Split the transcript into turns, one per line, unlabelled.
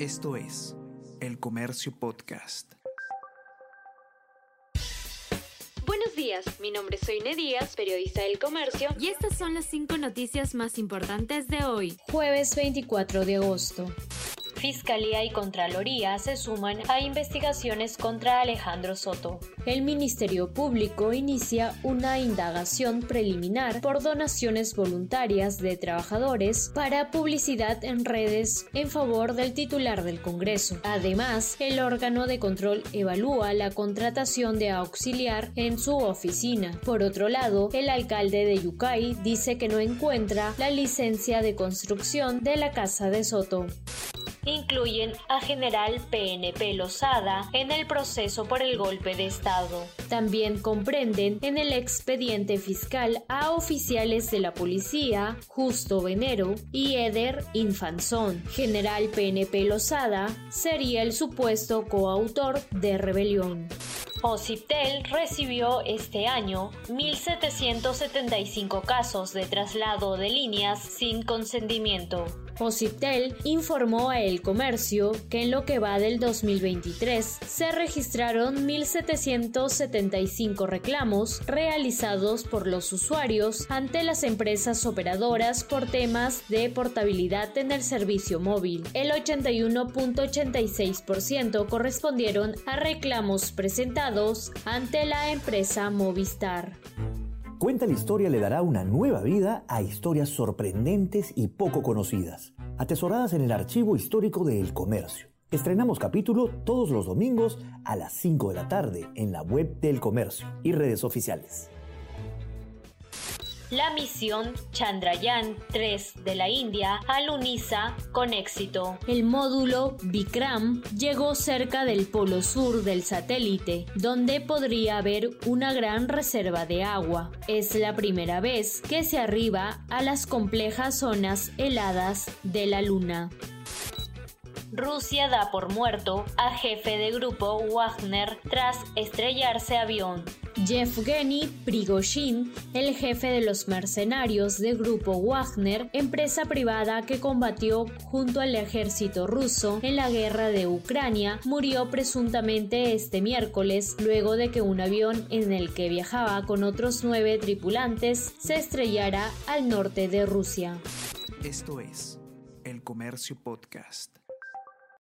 Esto es El Comercio Podcast.
Buenos días, mi nombre es Soine Díaz, periodista del Comercio,
y estas son las cinco noticias más importantes de hoy,
jueves 24 de agosto.
Fiscalía y Contraloría se suman a investigaciones contra Alejandro Soto.
El Ministerio Público inicia una indagación preliminar por donaciones voluntarias de trabajadores para publicidad en redes en favor del titular del Congreso. Además, el órgano de control evalúa la contratación de auxiliar en su oficina. Por otro lado, el alcalde de Yucay dice que no encuentra la licencia de construcción de la casa de Soto
incluyen a general PNP Lozada en el proceso por el golpe de Estado.
También comprenden en el expediente fiscal a oficiales de la policía, Justo Venero y Eder Infanzón. General PNP Lozada sería el supuesto coautor de rebelión.
OCIPTEL recibió este año 1.775 casos de traslado de líneas sin consentimiento.
OCIPTEL informó a El Comercio que en lo que va del 2023 se registraron 1.775 reclamos realizados por los usuarios ante las empresas operadoras por temas de portabilidad en el servicio móvil. El 81.86% correspondieron a reclamos presentados ante la empresa Movistar.
Cuenta la historia le dará una nueva vida a historias sorprendentes y poco conocidas, atesoradas en el archivo histórico de El Comercio. Estrenamos capítulo todos los domingos a las 5 de la tarde en la web del Comercio y redes oficiales
la misión Chandrayaan 3 de la India aluniza con éxito.
El módulo Vikram llegó cerca del polo sur del satélite, donde podría haber una gran reserva de agua. Es la primera vez que se arriba a las complejas zonas heladas de la Luna.
Rusia da por muerto a jefe de grupo Wagner tras estrellarse avión.
Yevgeny Prigozhin, el jefe de los mercenarios del grupo Wagner, empresa privada que combatió junto al ejército ruso en la guerra de Ucrania, murió presuntamente este miércoles luego de que un avión en el que viajaba con otros nueve tripulantes se estrellara al norte de Rusia.
Esto es El Comercio Podcast.